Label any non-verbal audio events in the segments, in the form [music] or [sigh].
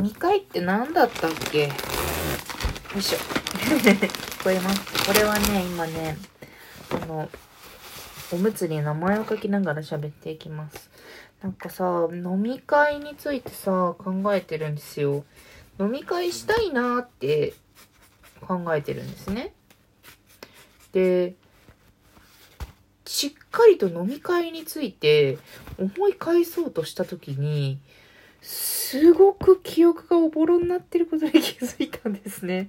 飲み会って何だったっけ？よいしょ。聞こえます。これはね、今ね、あの、おむつに名前を書きながら喋っていきます。なんかさ、飲み会についてさ、考えてるんですよ。飲み会したいなって考えてるんですね。で、しっかりと飲み会について思い返そうとした時に、すごく記憶がおぼろになってることに気づいたんですね。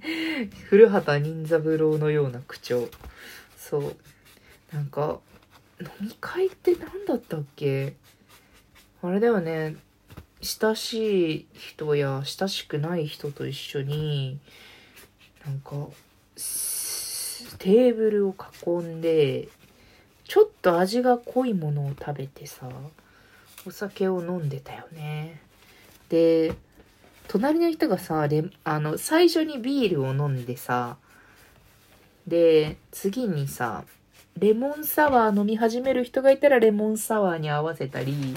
古畑任三郎のような口調。そう。なんか、飲み会って何だったっけ？あれだよね。親しい人や親しくない人と一緒に、なんか、テーブルを囲んで、ちょっと味が濃いものを食べてさ、お酒を飲んでたよね。で、隣の人がさ、レあの、最初にビールを飲んでさ、で、次にさ、レモンサワー飲み始める人がいたらレモンサワーに合わせたり、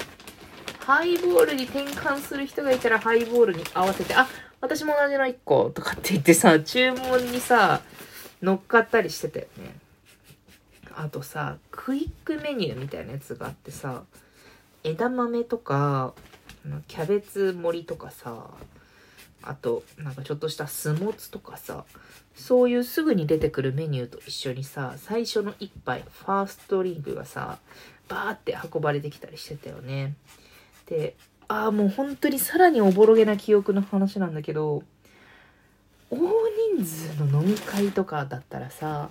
ハイボールに転換する人がいたらハイボールに合わせて、あ、私も同じの1個とかって言ってさ、注文にさ、乗っかったりしてたよね。あとさ、クイックメニューみたいなやつがあってさ、枝豆とか、キャベツ盛りとかさ、あと、なんかちょっとしたスモツとかさ、そういうすぐに出てくるメニューと一緒にさ、最初の一杯、ファーストリンクがさ、バーって運ばれてきたりしてたよね。で、ああ、もう本当にさらにおぼろげな記憶の話なんだけど、大人数の飲み会とかだったらさ、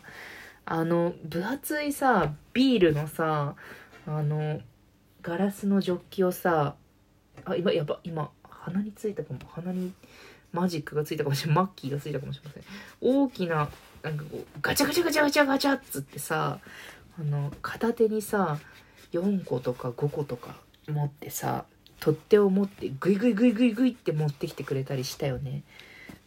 あの、分厚いさ、ビールのさ、あの、ガラスのジョッキをさ、あ、今、やば、今、鼻についたかも。鼻にマジックがついたかもしれない。マッキーがついたかもしれません。大きな、なんかこう、ガチャガチャガチャガチャガチャっつってさ、あの、片手にさ、4個とか5個とか持ってさ、取っ手を持ってグイグイグイグイグイって持ってきてくれたりしたよね。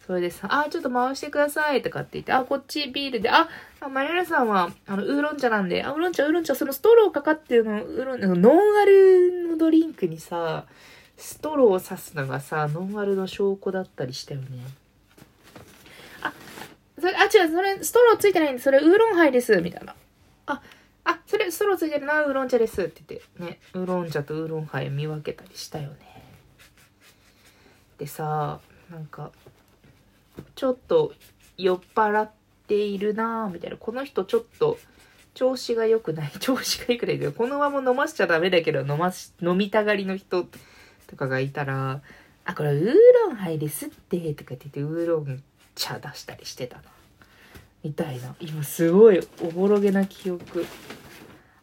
それでさ、あ、ちょっと回してくださいとかって言って、あ、こっちビールで、あ、あマリアナさんは、あの、ウーロン茶なんで、あ、ウーロン茶、ウーロン茶、そのストローかかってるの、ウーロン、ノンアルのドリンクにさ、ストローを刺すのがさ、ノンアルの証拠だったりしたよね。あ、それ、あ、違う、それ、ストローついてないんで、それウーロンハイです、みたいな。あ、あ、それ、ストローついてるな、ウーロン茶です、って言って、ね、ウーロン茶とウーロンハイ見分けたりしたよね。でさ、なんか、ちょっと酔っ払っているなぁ、みたいな。この人ちょっと調子が良くない。調子が良くないけど、このまま飲ましちゃダメだけど、飲まし、飲みたがりの人とかがいたら、あ、これウーロンハイですって、とかって言って、ウーロン茶出したりしてたな。みたいな。今すごいおぼろげな記憶。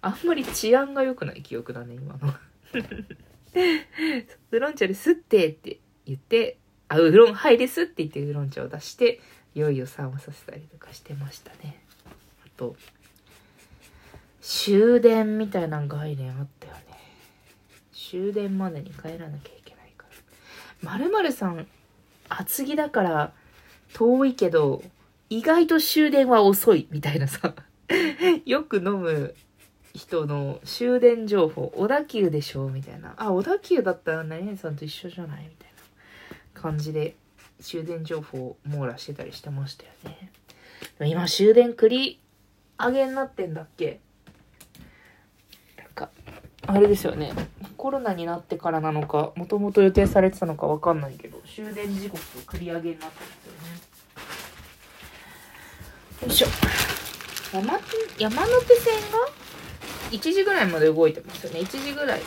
あんまり治安が良くない記憶だね、今の。[laughs] ウーロン茶ですってって言って、あ、ウーロンハイですって言ってウーロン茶を出して、いよいよ冷まさせたりとかしてましたね。あと、終電みたいな概念あった。終電までに帰らなきゃいけないから。まるまるさん、厚着だから遠いけど、意外と終電は遅いみたいなさ、[laughs] よく飲む人の終電情報、小田急でしょみたいな。あ、小田急だったら何々さんと一緒じゃないみたいな感じで終電情報を網羅してたりしてましたよね。今終電繰り上げになってんだっけなんか、あれですよね。コロナになってからなのか、もともと予定されてたのかわかんないけど、終電時刻繰り上げになってますよね。よいしょ。山山手線が1時ぐらいまで動いてますよね。1時ぐらいが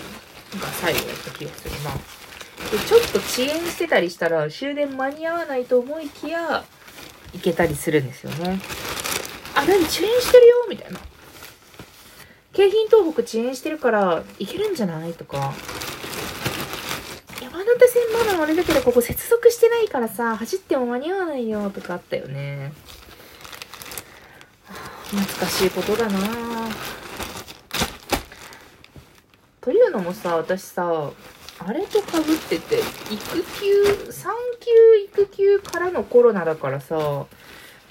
最後だった気がするな。で、ちょっと遅延してたりしたら終電間に合わないと思いきや、行けたりするんですよね。あ、何遅延してるよ？みたいな。京浜東北遅延してるから行けるんじゃない？とか。山手線まだあれだけどここ接続してないからさ、走っても間に合わないよとかあったよね。懐かしいことだなというのもさ、私さ、あれとかぶってて、育休、産休育休からのコロナだからさ、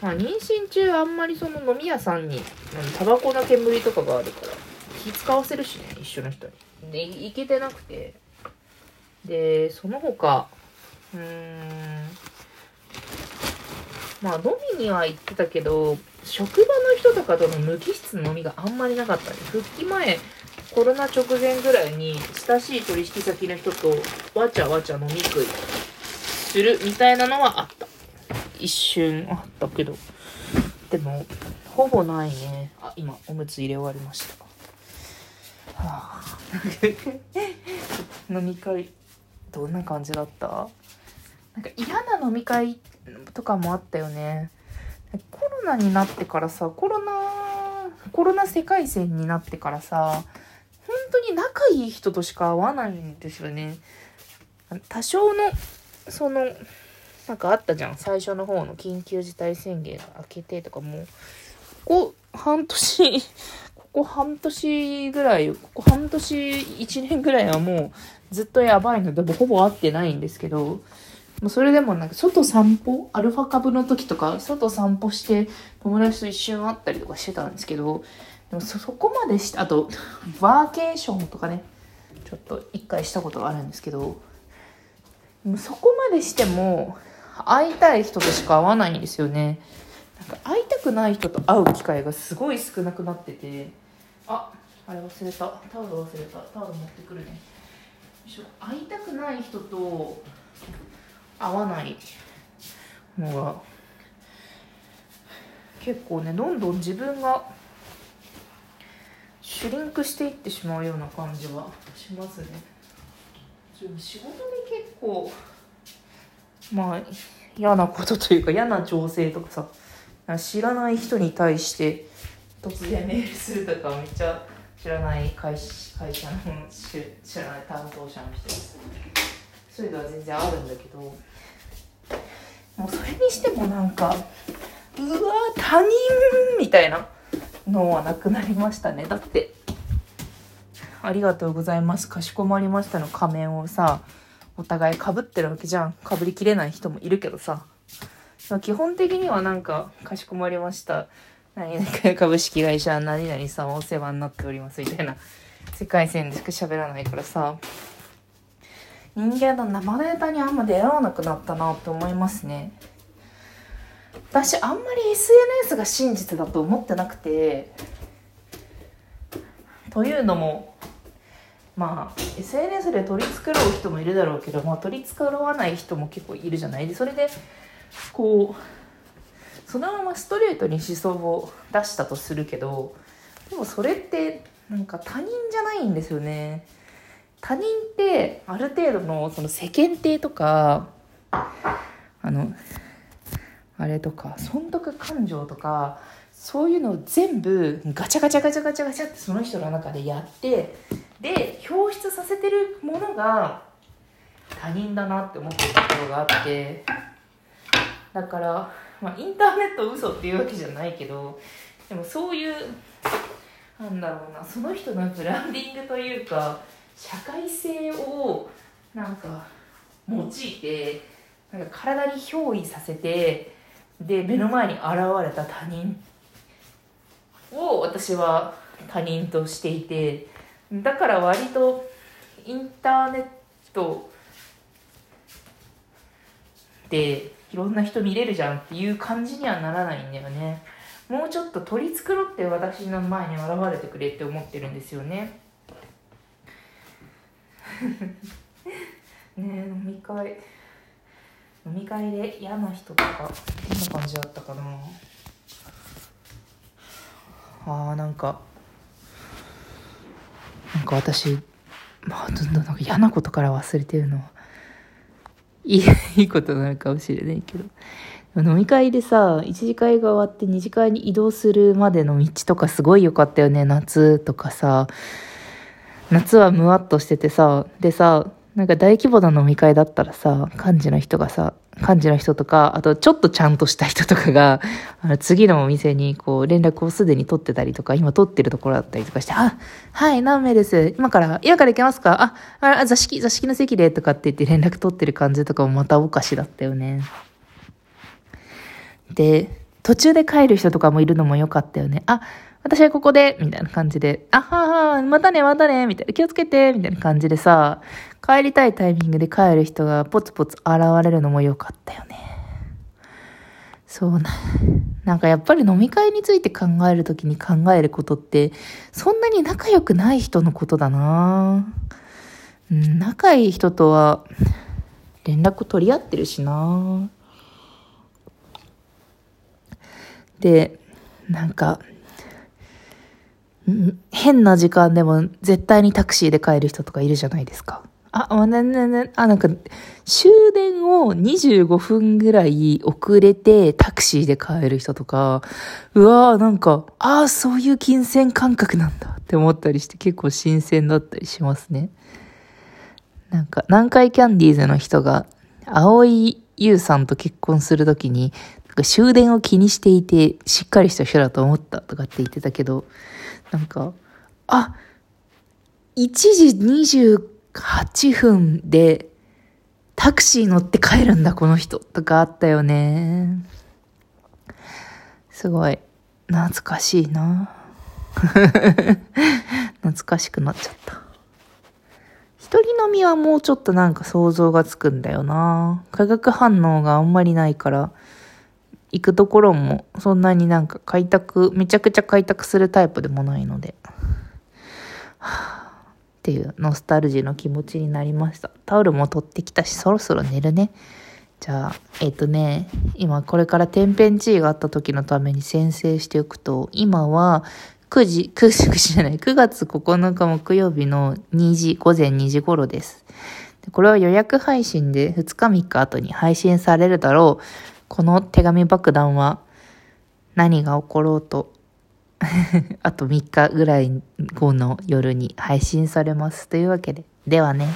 まあ、妊娠中あんまりその飲み屋さんに、タバコの煙とかがあるから、気使わせるしね、一緒の人に。で、行けてなくて。で、その他、うーん。まあ飲みには行ってたけど、職場の人とかとの無機質の飲みがあんまりなかったね。復帰前、コロナ直前ぐらいに親しい取引先の人とわちゃわちゃ飲み食いするみたいなのはあった。一瞬あったけど。でも、ほぼないね。あ、今、おむつ入れ終わりました。はあ、[laughs] 飲み会、どんな感じだった？なんか嫌な飲み会とかもあったよね。コロナになってからさ、コロナ、コロナ世界線になってからさ、本当に仲いい人としか会わないんですよね。多少の、その、なんかあったじゃん。最初の方の緊急事態宣言が明けてとかもう、ここ半年、[laughs] ここ半年ぐらい、ここ半年、一年ぐらいはもうずっとやばいので、もほぼ会ってないんですけど、もうそれでもなんか外散歩アルファ株の時とか外散歩して友達と一瞬会ったりとかしてたんですけどでもそこまでしてあと [laughs] バーケーションとかねちょっと一回したことがあるんですけどそこまでしても会いたい人としか会わないんですよね。なんか会いたくない人と会う機会がすごい少なくなってて。ああれ忘れた。タオル忘れた。タオル持ってくるね。会いたくない人と合わないのが結構ねどんどん自分がシュリンクしていってしまうような感じはしますね。でも仕事で結構まあ嫌なことというか嫌な情勢とかさ知らない人に対して突然メールするとかめっちゃ知らない会社会社の知知らない担当者の人です。そういうのは全然あるんだけどもうそれにしてもなんかうわ他人みたいなのはなくなりましたね。だってありがとうございます。かしこまりましたの仮面をさお互いかぶってるわけじゃん。かぶりきれない人もいるけどさ。基本的にはなんかかしこまりました。何々株式会社何々さんお世話になっておりますみたいな。世界線でしか喋らないからさ。人間の生ネタにあんま出会わなくなったなって思いますね。私あんまり SNS が真実だと思ってなくて。というのもまあ SNS で取り繕う人もいるだろうけど、まあ、取り繕わない人も結構いるじゃない？でそれでこうそのままストレートに思想を出したとするけどでもそれってなんか他人じゃないんですよね。他人ってある程度のその世間体とかあのあれとか損得感情とかそういうのを全部ガチャガチャガチャガチャガチャってその人の中でやってで表出させてるものが他人だなって思ってるところがあってだから、まあ、インターネット嘘っていうわけじゃないけどでもそういうなんだろうなその人のブランディングというか社会性をなんか用いてなんか体に憑依させてで目の前に現れた他人を私は他人としていてだから割とインターネットでいろんな人見れるじゃんっていう感じにはならないんだよね。もうちょっと取り繕って私の前に現れてくれって思ってるんですよね。[laughs] ねえ飲み会。飲み会で嫌な人とかどんな感じだったかな。あーなんかなんか私まあどんどんなんか嫌なことから忘れてるの。いいいいことなのかもしれないけど。飲み会でさ1次会が終わって2次会に移動するまでの道とかすごい良かったよね。夏とかさ。夏はムワっとしててさ。でさなんか大規模な飲み会だったらさ、幹事の人がさ、幹事の人とか、あとちょっとちゃんとした人とかが、[laughs] あの次のお店にこう連絡をすでに取ってたりとか、今取ってるところだったりとかして、あ、はい、何名です。今から、今から行けますか？あ、あ、座敷、座敷の席でとかって言って連絡取ってる感じとかもまたおかしだったよね。で、途中で帰る人とかもいるのも良かったよね。あ、私はここで、みたいな感じで、あはは、またね、またね、みたいな、気をつけて、みたいな感じでさ、帰りたいタイミングで帰る人がポツポツ現れるのも良かったよね。そうな。なんかやっぱり飲み会について考えるときに考えることって、そんなに仲良くない人のことだなうん、仲いい人とは連絡取り合ってるしなで、なんか、変な時間でも絶対にタクシーで帰る人とかいるじゃないですか。あ、あ、ねねね、あ、なんか、終電を25分ぐらい遅れてタクシーで帰る人とか、うわーなんか、ああ、そういう金銭感覚なんだって思ったりして結構新鮮だったりしますね。なんか、南海キャンディーズの人が、青井優さんと結婚するときに、か終電を気にしていて、しっかりした人だと思ったとかって言ってたけど、なんか、あ、1時28分でタクシー乗って帰るんだ、この人。とかあったよね。すごい、懐かしいな。[laughs] 懐かしくなっちゃった。一人飲みはもうちょっとなんか想像がつくんだよな。化学反応があんまりないから、行くところもそんなになんか開拓、めちゃくちゃ開拓するタイプでもないので。はぁ、っていうノスタルジーの気持ちになりました。タオルも取ってきたし、そろそろ寝るね。じゃあ、えっ、ー、とね、今これから天変地異があった時のために先制しておくと、今は9時、9時、9時じゃない、9月9日木曜日の2時、午前2時頃です。これは予約配信で2日3日後に配信されるだろう。この手紙爆弾は何が起ころうと [laughs] あと3日ぐらい後の夜に配信されます。というわけで、ではね。